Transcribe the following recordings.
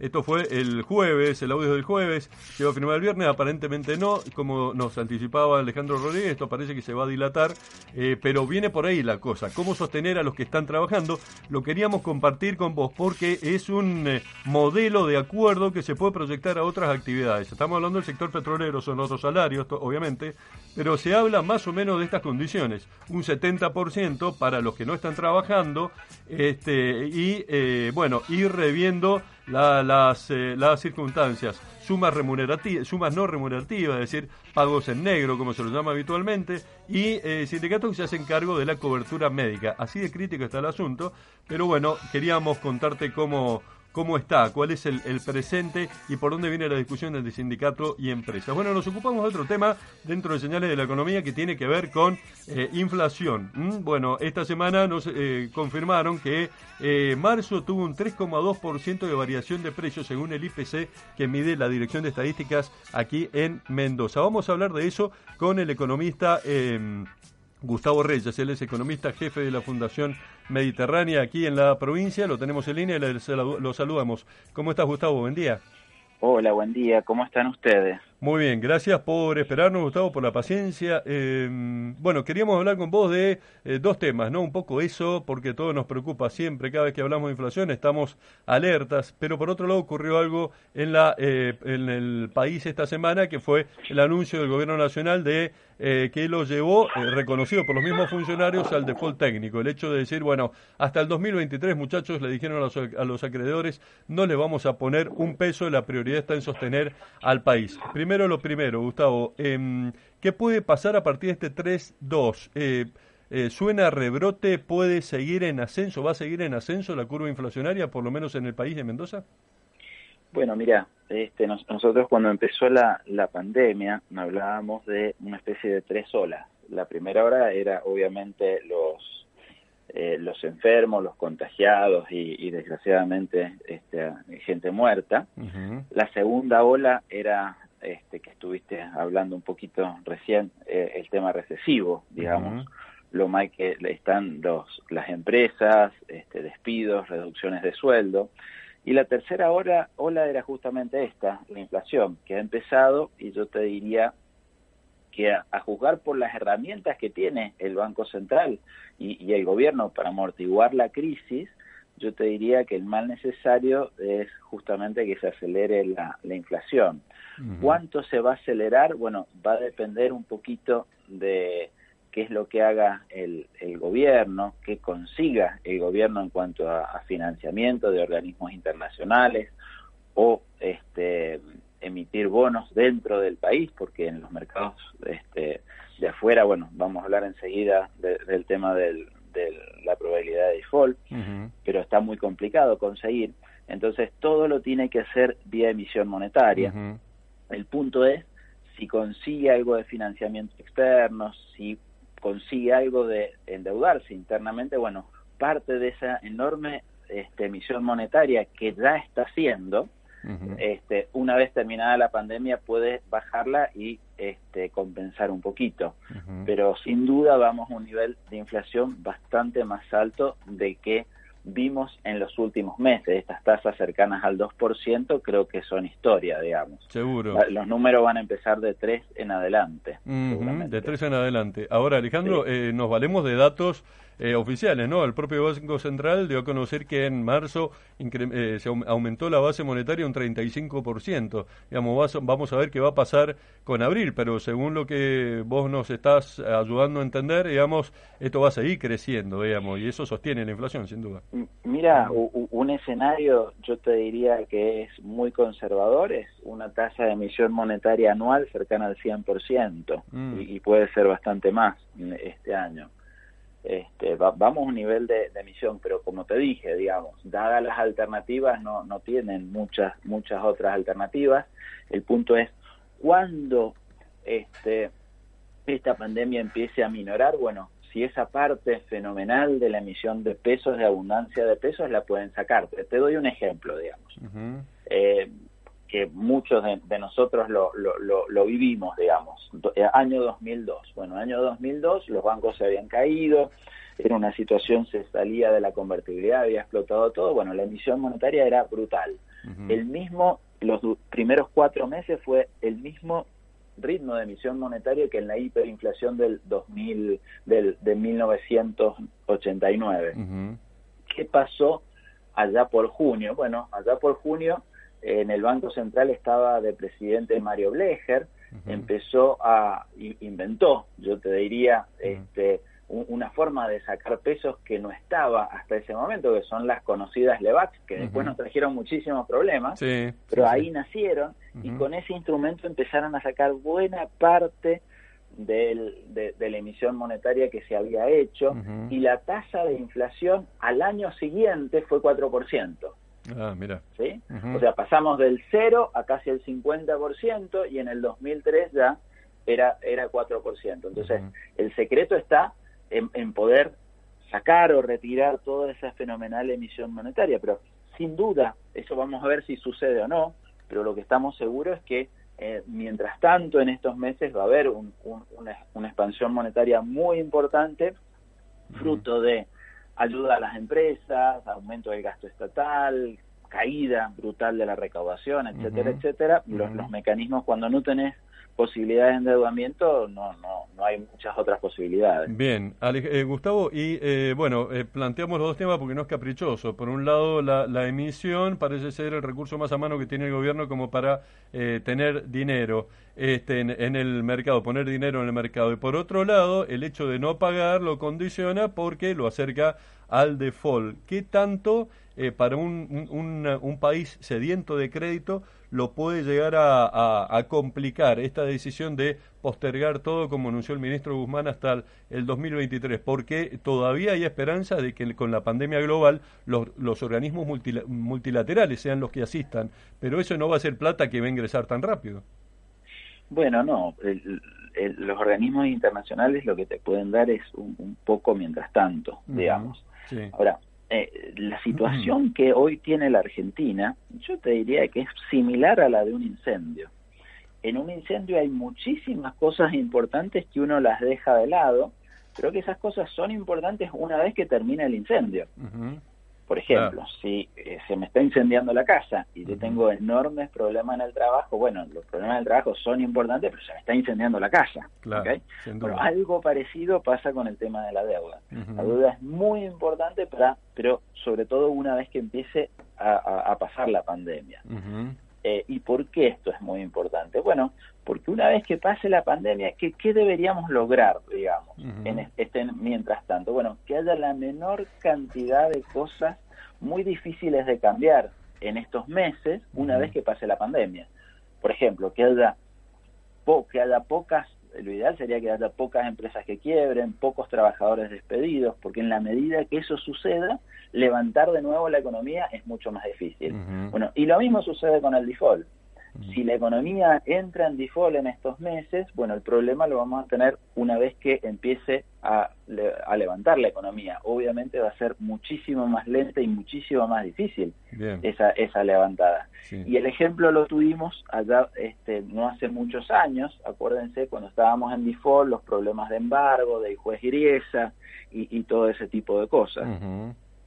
Esto fue el jueves, el audio del jueves. ¿Se va a firmar el viernes? Aparentemente no. Como nos anticipaba Alejandro Rodríguez, esto parece que se va a dilatar, eh, pero viene por ahí la cosa. ¿Cómo sostener a los que están trabajando? Lo queríamos compartir con vos porque es un eh, modelo de acuerdo que se puede proyectar a otras actividades. Estamos hablando del sector petrolero, son otros salarios, obviamente, pero se habla más o menos de estas condiciones. Un 70% para los que no están trabajando este, y, eh, bueno, ir reviendo las, eh, las circunstancias, sumas, sumas no remunerativas, es decir, pagos en negro, como se lo llama habitualmente, y eh, sindicatos que se hacen cargo de la cobertura médica. Así de crítico está el asunto, pero bueno, queríamos contarte cómo cómo está, cuál es el, presente y por dónde viene la discusión entre sindicato y empresas. Bueno, nos ocupamos de otro tema dentro de señales de la economía que tiene que ver con eh, inflación. ¿Mm? Bueno, esta semana nos eh, confirmaron que eh, marzo tuvo un 3,2% de variación de precios según el IPC que mide la Dirección de Estadísticas aquí en Mendoza. Vamos a hablar de eso con el economista em, Gustavo Reyes, él es economista jefe de la Fundación Mediterránea aquí en la provincia, lo tenemos en línea y lo saludamos. ¿Cómo estás Gustavo? Buen día. Hola, buen día, ¿cómo están ustedes? Muy bien, gracias por esperarnos, Gustavo, por la paciencia. Eh, bueno, queríamos hablar con vos de eh, dos temas, ¿no? Un poco eso, porque todo nos preocupa siempre, cada vez que hablamos de inflación estamos alertas, pero por otro lado ocurrió algo en, la, eh, en el país esta semana, que fue el anuncio del Gobierno Nacional de que lo llevó, reconocido por los mismos funcionarios, al default técnico. El hecho de decir, bueno, hasta el 2023, muchachos, le dijeron a los, a los acreedores, no les vamos a poner un peso, la prioridad está en sostener al país lo primero, Gustavo. Eh, ¿Qué puede pasar a partir de este 3-2? Eh, eh, ¿Suena rebrote? ¿Puede seguir en ascenso? ¿Va a seguir en ascenso la curva inflacionaria, por lo menos en el país de Mendoza? Bueno, mira, este, nosotros cuando empezó la, la pandemia hablábamos de una especie de tres olas. La primera hora era obviamente los eh, los enfermos, los contagiados y, desgraciadamente este, gente muerta. La segunda ola era este, que estuviste hablando un poquito recién, eh, el tema recesivo, digamos, lo mal que están los, las empresas, este, despidos, reducciones de sueldo. Y la tercera ola, ola era justamente esta, la inflación, que ha empezado y yo te diría que a, juzgar por las herramientas que tiene el Banco Central y, y el gobierno para amortiguar la crisis, yo te diría que el mal necesario es justamente que se acelere la, inflación. ¿Cuánto se va a acelerar? Bueno, va a depender un poquito de qué es lo que haga el, gobierno, qué consiga el gobierno en cuanto a, financiamiento de organismos internacionales o este, emitir bonos dentro del país, porque en los mercados este, de afuera, bueno, vamos a hablar enseguida del tema del, de la probabilidad de default, pero está muy complicado conseguir. Entonces todo lo tiene que hacer vía emisión monetaria. El punto es si consigue algo de financiamiento externo, si consigue algo de endeudarse internamente, bueno, parte de esa enorme este, emisión monetaria que ya está haciendo, este, una vez terminada la pandemia puede bajarla y este, compensar un poquito. Pero sin duda vamos a un nivel de inflación bastante más alto de que vimos en los últimos meses. Estas tasas cercanas al 2% creo que son historia, digamos. Seguro. Los números van a empezar de 3 en adelante. de 3 en adelante. Ahora, Alejandro, eh, nos valemos de datos eh, oficiales, ¿no? El propio Banco Central dio a conocer que en marzo eh, se aumentó la base monetaria un 35%. Digamos, vamos a ver qué va a pasar con abril, pero según lo que vos nos estás ayudando a entender, digamos, esto va a seguir creciendo, digamos, y eso sostiene la inflación, sin duda. Mira, un escenario, yo te diría que es muy conservador, es una tasa de emisión monetaria anual cercana al 100%, mm. y, y puede ser bastante más este año. Este, vamos a un nivel de, emisión, pero como te dije, digamos, dadas las alternativas, no, no tienen muchas, muchas otras alternativas. El punto es, cuando este, esta pandemia empiece a minorar, bueno, si esa parte fenomenal de la emisión de pesos, de abundancia de pesos, la pueden sacar. Te, doy un ejemplo, digamos, eh, que muchos de, nosotros lo, lo, lo, vivimos, digamos, eh, año 2002. Bueno, año 2002 los bancos se habían caído, era una situación, se salía de la convertibilidad, había explotado todo, bueno, la emisión monetaria era brutal. El mismo, los primeros cuatro meses fue el mismo ritmo de emisión monetaria que en la hiperinflación del 2000, del, de 1989. ¿Qué pasó allá por junio? Bueno, allá por junio en el Banco Central estaba de presidente Mario Blecher, empezó a, inventó, yo te diría, este, una forma de sacar pesos que no estaba hasta ese momento, que son las conocidas LEVAX, que después nos trajeron muchísimos problemas, pero ahí nacieron y con ese instrumento empezaron a sacar buena parte de, la emisión monetaria que se había hecho y la tasa de inflación al año siguiente fue 4%. Ah, mira. ¿Sí? O sea, pasamos del 0 a casi el 50% y en el 2003 ya era, era 4%. Entonces, el secreto está en, poder sacar o retirar toda esa fenomenal emisión monetaria, pero sin duda, eso vamos a ver si sucede o no, pero lo que estamos seguros es que eh, mientras tanto en estos meses va a haber una, expansión monetaria muy importante, fruto de ayuda a las empresas, aumento del gasto estatal, caída brutal de la recaudación, etcétera, etcétera. Los, los mecanismos cuando no tenés posibilidades de endeudamiento, no, no, no hay muchas otras posibilidades. Bien, eh, Gustavo, y eh, bueno, eh, planteamos los dos temas porque no es caprichoso. Por un lado, la, emisión parece ser el recurso más a mano que tiene el gobierno como para tener dinero este, en, en, el mercado, poner dinero en el mercado. Y por otro lado, el hecho de no pagar lo condiciona porque lo acerca al default. ¿Qué tanto para un, un, un país sediento de crédito lo puede llegar a, complicar esta decisión de postergar todo, como anunció el ministro Guzmán, hasta el, 2023, porque todavía hay esperanza de que con la pandemia global los, organismos multilaterales sean los que asistan, pero eso no va a ser plata que va a ingresar tan rápido. Bueno, no, los organismos internacionales lo que te pueden dar es un, poco mientras tanto, digamos. Ahora, eh, la situación que hoy tiene la Argentina, yo te diría que es similar a la de un incendio. En un incendio hay muchísimas cosas importantes que uno las deja de lado, pero que esas cosas son importantes una vez que termina el incendio. Por ejemplo, si eh, se me está incendiando la casa y yo tengo enormes problemas en el trabajo, bueno, los problemas del trabajo son importantes, pero se me está incendiando la casa. Pero algo parecido pasa con el tema de la deuda. La deuda es muy importante, para, pero sobre todo una vez que empiece a, pasar la pandemia. Eh, ¿Y por qué esto es muy importante? Bueno, porque una vez que pase la pandemia, ¿qué, qué deberíamos lograr, digamos, en este, mientras tanto? Bueno, que haya la menor cantidad de cosas muy difíciles de cambiar en estos meses una vez que pase la pandemia. Por ejemplo, que haya, que haya pocas lo ideal sería que haya pocas empresas que quiebren, pocos trabajadores despedidos, porque en la medida que eso suceda, levantar de nuevo la economía es mucho más difícil. Bueno, y lo mismo sucede con el default. Si la economía entra en default en estos meses, bueno, el problema lo vamos a tener una vez que empiece a, levantar la economía. Obviamente va a ser muchísimo más lenta y muchísimo más difícil esa, esa levantada. Y el ejemplo lo tuvimos allá este, no hace muchos años, acuérdense, cuando estábamos en default, los problemas de embargo, de juez Griesa y, y todo ese tipo de cosas.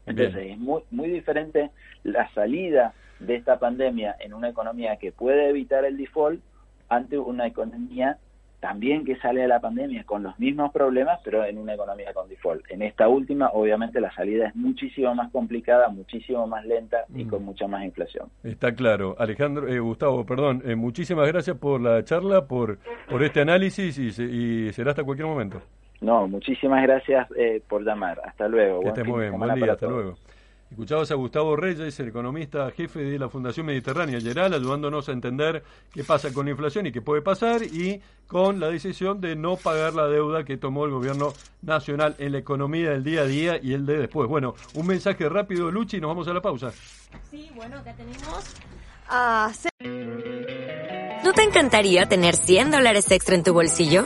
Entonces es muy, muy diferente la salida de esta pandemia en una economía que puede evitar el default ante una economía también que sale de la pandemia con los mismos problemas, pero en una economía con default. En esta última, obviamente, la salida es muchísimo más complicada, muchísimo más lenta y con mucha más inflación. Está claro. Alejandro, eh, Gustavo, perdón, eh, muchísimas gracias por la charla, por, por este análisis y, y será hasta cualquier momento. No, muchísimas gracias eh, por llamar. Hasta luego. Que estés muy bien. Buen día. Hasta luego. Escuchabas a Gustavo Reyes, el economista jefe de la Fundación Mediterránea Geral, ayudándonos a entender qué pasa con la inflación y qué puede pasar y con la decisión de no pagar la deuda que tomó el gobierno nacional en la economía del día a día y el de después. Bueno, un mensaje rápido, Luchi, y nos vamos a la pausa. Sí, bueno, acá tenemos a... ¿No te encantaría tener 100 dólares extra en tu bolsillo?